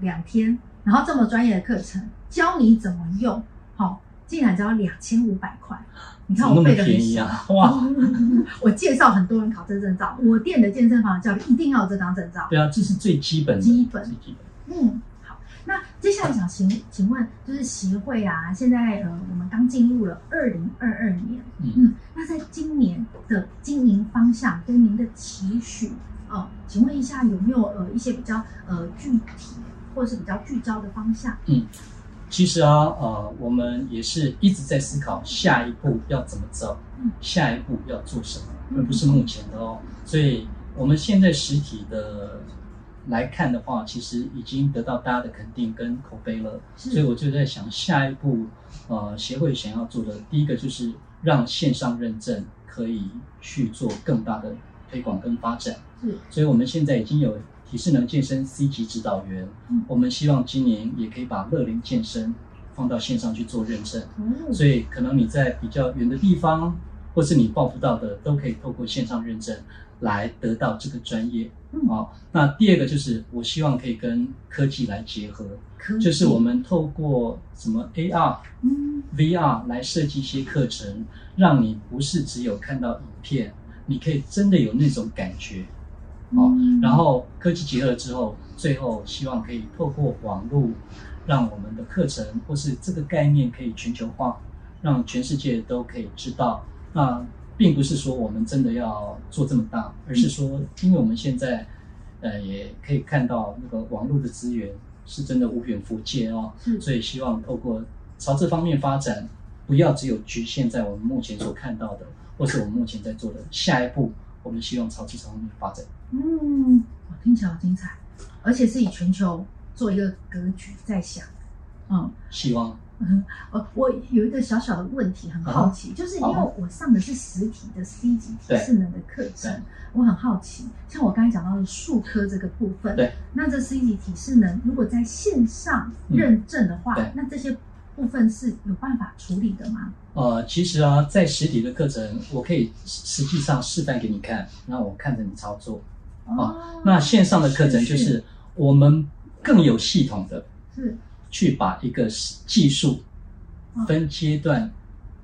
Speaker 1: 两天，然后这么专业的课程，教你怎么用，好、哦，竟然只要两千五百块。你看我背的很便宜啊！哇，我介绍很多人考这证照，我店的健身房的教练一定要有这张证照。
Speaker 2: 对啊，这是最基本的，
Speaker 1: 基本，
Speaker 2: 最基本。
Speaker 1: 嗯，好。那接下来想请请问，就是协会啊，现在呃，我们刚进入了二零二二年，嗯嗯，那在今年的经营方向跟您的期许，哦、呃，请问一下有没有呃一些比较呃具体或者是比较聚焦的方向？
Speaker 2: 嗯。其实啊，呃，我们也是一直在思考下一步要怎么走，下一步要做什么，而不是目前的哦。所以，我们现在实体的来看的话，其实已经得到大家的肯定跟口碑了。所以，我就在想，下一步，呃，协会想要做的第一个就是让线上认证可以去做更大的推广跟发展。是，所以我们现在已经有。体适能健身 C 级指导员，嗯，我们希望今年也可以把乐龄健身放到线上去做认证，嗯，所以可能你在比较远的地方，或是你报不到的，都可以透过线上认证来得到这个专业。嗯，好，那第二个就是我希望可以跟科技来结合，就是我们透过什么 AR、嗯、VR 来设计一些课程，让你不是只有看到影片，你可以真的有那种感觉。好，然后科技结合之后，最后希望可以透过网络，让我们的课程或是这个概念可以全球化，让全世界都可以知道。那并不是说我们真的要做这么大，而是说，因为我们现在，呃，也可以看到那个网络的资源是真的无远弗届哦。所以希望透过朝这方面发展，不要只有局限在我们目前所看到的，或是我们目前在做的下一步。我们希望朝这方面发展。
Speaker 1: 嗯，听起来好精彩，而且是以全球做一个格局在想。嗯，
Speaker 2: 希望。
Speaker 1: 嗯，我我有一个小小的问题，很好奇，嗯、就是因为我上的是实体的 C 级体适能的课程，我很好奇，像我刚才讲到的数科这个部分，对，那这 C 级体适能如果在线上认证的话，嗯、那这些。部分是有办法处理的吗？
Speaker 2: 呃，其实啊，在实体的课程，我可以实际上示范给你看，那我看着你操作。啊，哦，那线上的课程就是我们更有系统的，是去把一个技术分阶段，哦，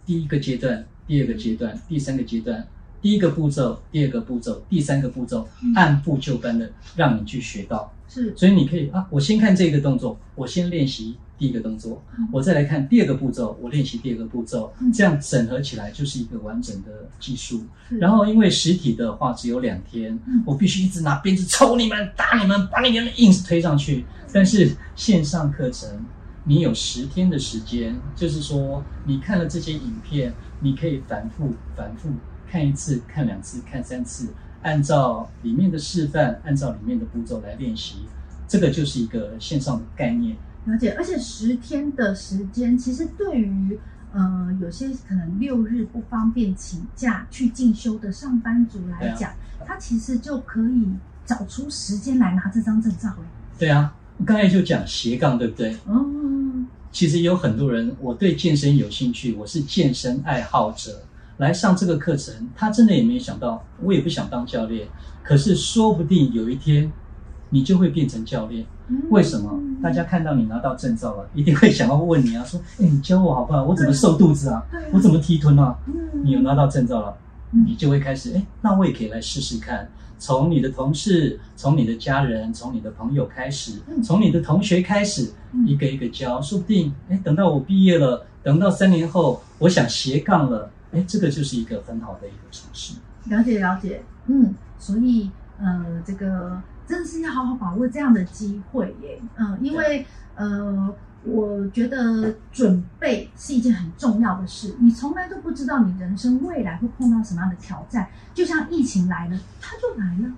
Speaker 2: 第一个阶段、第二个阶段、第三个阶段，第一个步骤、第二个步骤、第三个步骤，嗯，按部就班的让你去学到。是，所以你可以啊，我先看这个动作，我先练习第一个动作，我再来看第二个步骤，我练习第二个步骤，这样整合起来就是一个完整的技术。然后因为实体的话只有两天，我必须一直拿鞭子抽你们、打你们、把你们硬是推上去。但是线上课程，你有十天的时间，就是说你看了这些影片，你可以反复、反复看一次、看两次、看三次。按照里面的示范，按照里面的步骤来练习，这个就是一个线上的概念。
Speaker 1: 了解，而且十天的时间，其实对于呃有些可能六日不方便请假去进修的上班族来讲，啊、他其实就可以找出时间来拿这张证照。
Speaker 2: 对啊，我刚才就讲斜杠，对不对？哦。其实有很多人，我对健身有兴趣，我是健身爱好者。来上这个课程，他真的也没想到，我也不想当教练，可是说不定有一天，你就会变成教练。为什么？大家看到你拿到证照了，一定会想要问你啊，说：“哎，你教我好不好？我怎么瘦肚子啊？我怎么提臀啊？”你有拿到证照了，你就会开始，哎，那我也可以来试试看。从你的同事，从你的家人，从你的朋友开始，从你的同学开始，一个一个教，说不定，哎，等到我毕业了，等到三年后，我想斜杠了。哎，这个就是一个很好的一个尝试。
Speaker 1: 了解了解，嗯，所以呃，这个真的是要好好把握这样的机会耶，嗯、呃，因为呃，我觉得准备是一件很重要的事。你从来都不知道你人生未来会碰到什么样的挑战，就像疫情来了，它就来了，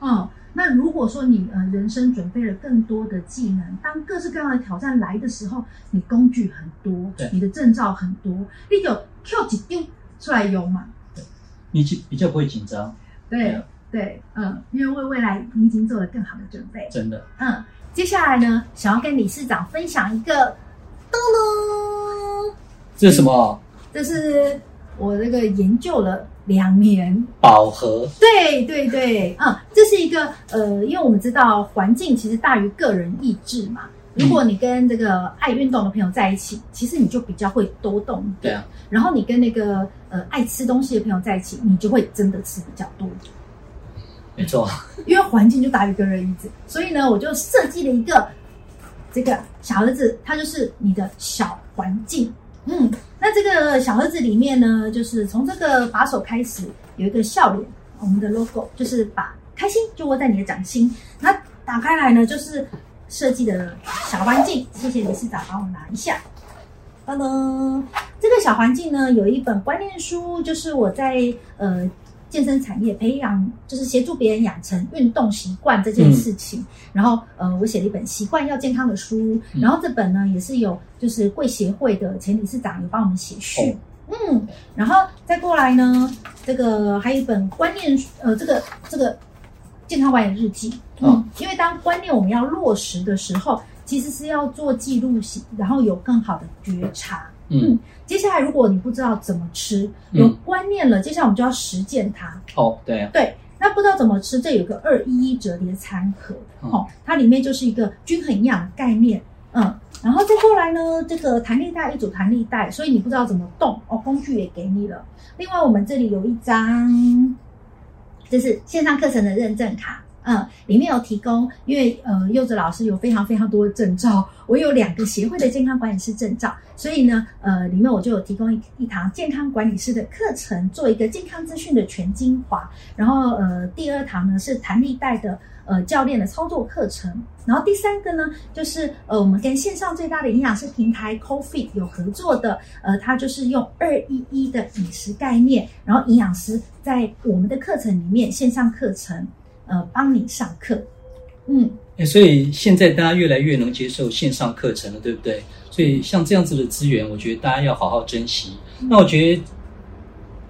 Speaker 1: 哦、嗯。那如果说你呃人生准备了更多的技能，当各式各样的挑战来的时候，你工具很多，对，你的证照很多，你就 Q 几丢。出来用嘛？对，
Speaker 2: 你比较不会紧张。
Speaker 1: 对对，嗯，因为为未来你已经做了更好的准备。
Speaker 2: 真的。
Speaker 1: 嗯，接下来呢，想要跟理事长分享一个，噔噔，
Speaker 2: 这是什么？
Speaker 1: 这是我这个研究了两年。
Speaker 2: 饱和。
Speaker 1: 对对对，嗯，这是一个呃，因为我们知道环境其实大于个人意志嘛。如果你跟这个爱运动的朋友在一起，其实你就比较会多动。
Speaker 2: 对啊。
Speaker 1: 然后你跟那个呃爱吃东西的朋友在一起，你就会真的吃比较多。
Speaker 2: 没错。
Speaker 1: 因为环境就大于个人意志，所以呢，我就设计了一个这个小盒子，它就是你的小环境。嗯，那这个小盒子里面呢，就是从这个把手开始有一个笑脸，我们的 logo 就是把开心就握在你的掌心。那打开来呢，就是设计的小环境。谢谢理事长帮我拿一下。噔噔，这个小环境呢，有一本观念书，就是我在呃。健身产业培养就是协助别人养成运动习惯这件事情，嗯、然后呃，我写了一本习惯要健康的书，嗯、然后这本呢也是有就是贵协会的前理事长有帮我们写序，哦、嗯，然后再过来呢，这个还有一本观念呃，这个这个健康管理日记，嗯，哦、因为当观念我们要落实的时候，其实是要做记录，然后有更好的觉察。嗯，接下来如果你不知道怎么吃，有观念了，嗯、接下来我们就要实践它。
Speaker 2: 哦，对啊，
Speaker 1: 对，那不知道怎么吃，这有个二一一折叠餐盒，嗯、哦，它里面就是一个均衡营养概念，嗯，然后再过来呢，这个弹力带一组弹力带，所以你不知道怎么动，哦，工具也给你了。另外，我们这里有一张，这是线上课程的认证卡。嗯，里面有提供，因为呃，柚子老师有非常非常多的证照，我有两个协会的健康管理师证照，所以呢，呃，里面我就有提供一一堂健康管理师的课程，做一个健康资讯的全精华。然后呃，第二堂呢是弹力带的呃教练的操作课程。然后第三个呢，就是呃，我们跟线上最大的营养师平台 CoFit 有合作的，呃，它就是用二一一的饮食概念，然后营养师在我们的课程里面线上课程。呃，帮你上课，嗯，
Speaker 2: 所以现在大家越来越能接受线上课程了，对不对？所以像这样子的资源，我觉得大家要好好珍惜。嗯、那我觉得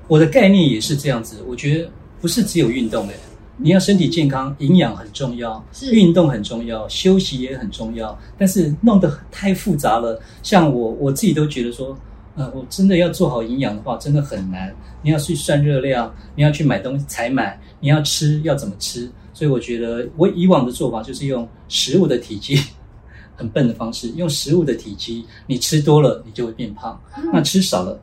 Speaker 2: 我的概念也是这样子，我觉得不是只有运动诶，你要身体健康，营养很重要，是运动很重要，休息也很重要。但是弄得太复杂了，像我我自己都觉得说，呃，我真的要做好营养的话，真的很难。你要去算热量，你要去买东西采买。你要吃要怎么吃？所以我觉得我以往的做法就是用食物的体积，很笨的方式，用食物的体积，你吃多了你就会变胖，嗯、那吃少了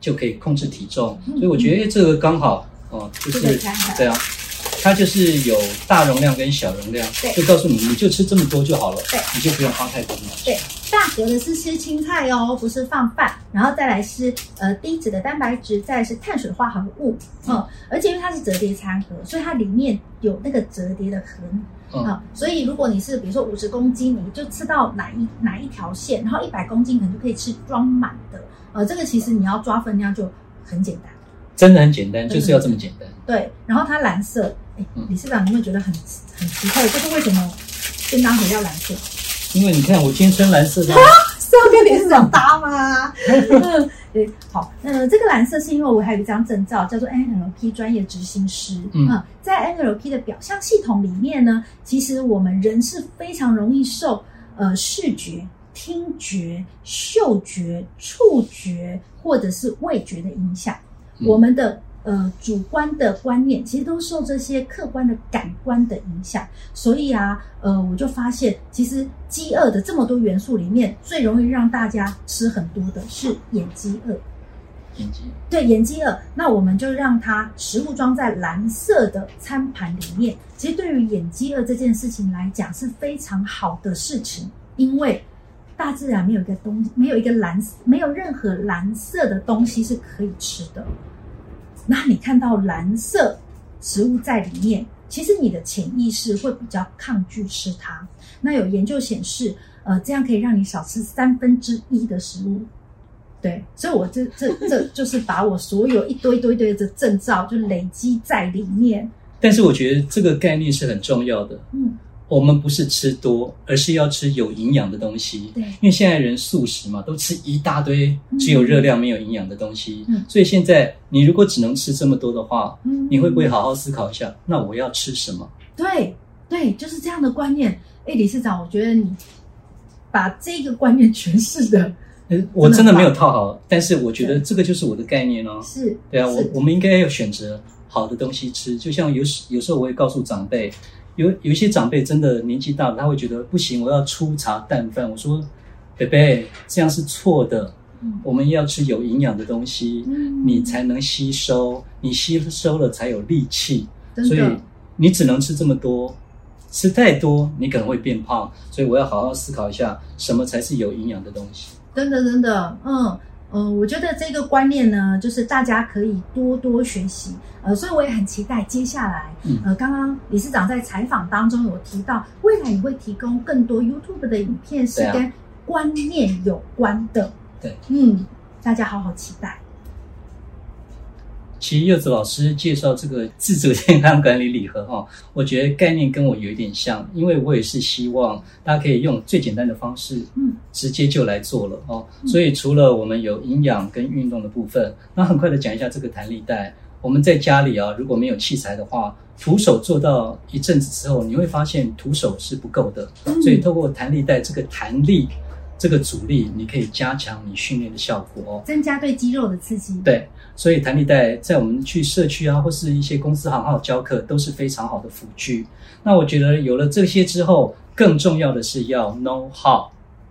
Speaker 2: 就可以控制体重。嗯、所以我觉得这个刚好哦，就是这样。它就是有大容量跟小容量，对，就告诉你，你就吃这么多就好了，对，你就不用花太多的。
Speaker 1: 对，大盒的是吃青菜哦，不是放饭，然后再来是呃低脂的蛋白质，再来是碳水化合物，嗯，嗯，而且因为它是折叠餐盒，所以它里面有那个折叠的盒，嗯，嗯，所以如果你是比如说五十公斤，你就吃到哪一哪一条线，然后一百公斤可能就可以吃装满的，呃，这个其实你要抓分量就很简单，
Speaker 2: 真的很简单，就是要这么简单。
Speaker 1: 对，然后它蓝色。哎，理事长，你有没有觉得很很奇怪？就是为什么便当盒要蓝色？
Speaker 2: 因为你看我今天穿蓝色的，
Speaker 1: 是要跟理事长搭吗？嗯，对，好，呃，这个蓝色是因为我还有一张证照，叫做 NLP 专业执行师。嗯，嗯，在 NLP 的表象系统里面呢，其实我们人是非常容易受呃视觉、听觉、嗅觉、触觉或者是味觉的影响，嗯、我们的。呃，主观的观念其实都受这些客观的感官的影响，所以啊，呃，我就发现，其实饥饿的这么多元素里面，最容易让大家吃很多的是眼饥饿。
Speaker 2: 眼饥
Speaker 1: 对，眼饥饿，那我们就让它食物装在蓝色的餐盘里面。其实对于眼饥饿这件事情来讲是非常好的事情，因为大自然没有一个东西，没有一个蓝，没有任何蓝色的东西是可以吃的。那你看到蓝色食物在里面，其实你的潜意识会比较抗拒吃它。那有研究显示，呃，这样可以让你少吃三分之一的食物。对，所以我这这这 就是把我所有一堆堆堆的证照就累积在里面。
Speaker 2: 但是我觉得这个概念是很重要的。嗯。我们不是吃多，而是要吃有营养的东西。对，因为现在人素食嘛，都吃一大堆只有热量没有营养的东西。嗯，所以现在你如果只能吃这么多的话，嗯，你会不会好好思考一下？那我要吃什么？
Speaker 1: 对，对，就是这样的观念。哎，理事长，我觉得你把这个观念诠释的，
Speaker 2: 我真的没有套好，但是我觉得这个就是我的概念哦。
Speaker 1: 是，
Speaker 2: 对啊，我我们应该要选择好的东西吃。就像有时有时候我会告诉长辈。有有一些长辈真的年纪大了，他会觉得不行，我要粗茶淡饭。我说，伯伯，这样是错的。嗯，我们要吃有营养的东西，嗯，你才能吸收，你吸收了才有力气。所以你只能吃这么多，吃太多你可能会变胖，所以我要好好思考一下，什么才是有营养的东西。
Speaker 1: 真的，真的，嗯。嗯、呃，我觉得这个观念呢，就是大家可以多多学习。呃，所以我也很期待接下来，呃，刚刚理事长在采访当中有提到，未来你会提供更多 YouTube 的影片是跟观念有关的。
Speaker 2: 对，
Speaker 1: 嗯，大家好好期待。
Speaker 2: 其实柚子老师介绍这个自主健康管理礼盒哈，我觉得概念跟我有一点像，因为我也是希望大家可以用最简单的方式，嗯，直接就来做了哦。所以除了我们有营养跟运动的部分，那很快的讲一下这个弹力带。我们在家里啊，如果没有器材的话，徒手做到一阵子之后，你会发现徒手是不够的，所以透过弹力带这个弹力。这个阻力，你可以加强你训练的效果哦，
Speaker 1: 增加对肌肉的刺激。
Speaker 2: 对，所以弹力带在我们去社区啊，或是一些公司行号教课都是非常好的辅具。那我觉得有了这些之后，更重要的是要 know how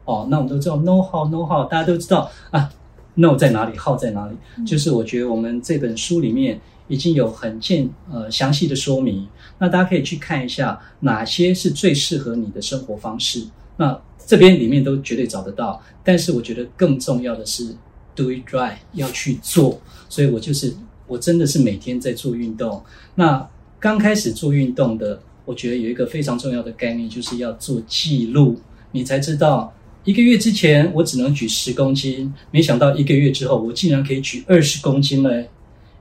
Speaker 2: 哦。那我们都知道 know how know how，大家都知道啊，know 在哪里，how 在哪里？嗯、就是我觉得我们这本书里面已经有很见呃详细的说明，那大家可以去看一下哪些是最适合你的生活方式。那这边里面都绝对找得到，但是我觉得更重要的是 do it right 要去做，所以我就是我真的是每天在做运动。那刚开始做运动的，我觉得有一个非常重要的概念，就是要做记录，你才知道一个月之前我只能举十公斤，没想到一个月之后我竟然可以举二十公斤了。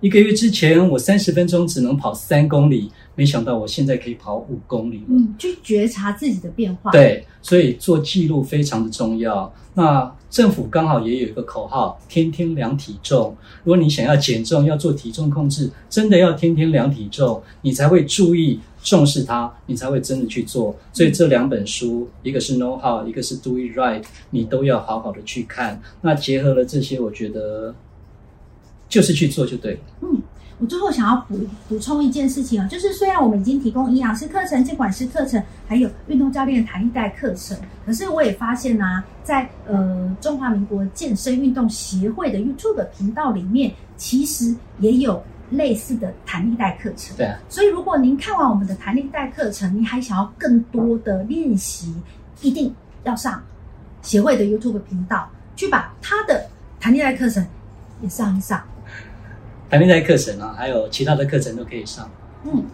Speaker 2: 一个月之前我三十分钟只能跑三公里。没想到我现在可以跑五公里了。
Speaker 1: 嗯，去觉察自己的变化。
Speaker 2: 对，所以做记录非常的重要。那政府刚好也有一个口号：天天量体重。如果你想要减重，要做体重控制，真的要天天量体重，你才会注意重视它，你才会真的去做。所以这两本书，一个是 Know How，一个是 Do It Right，你都要好好的去看。那结合了这些，我觉得就是去做就对了。
Speaker 1: 嗯。我最后想要补补充一件事情啊，就是虽然我们已经提供营养师课程、健管师课程，还有运动教练弹力带课程，可是我也发现呢、啊，在呃中华民国健身运动协会的 YouTube 频道里面，其实也有类似的弹力带课程。
Speaker 2: 对啊，
Speaker 1: 所以如果您看完我们的弹力带课程，你还想要更多的练习，一定要上协会的 YouTube 频道，去把他的弹力带课程也上一上。
Speaker 2: 弹力带课程啊，还有其他的课程都可以上。
Speaker 1: 嗯。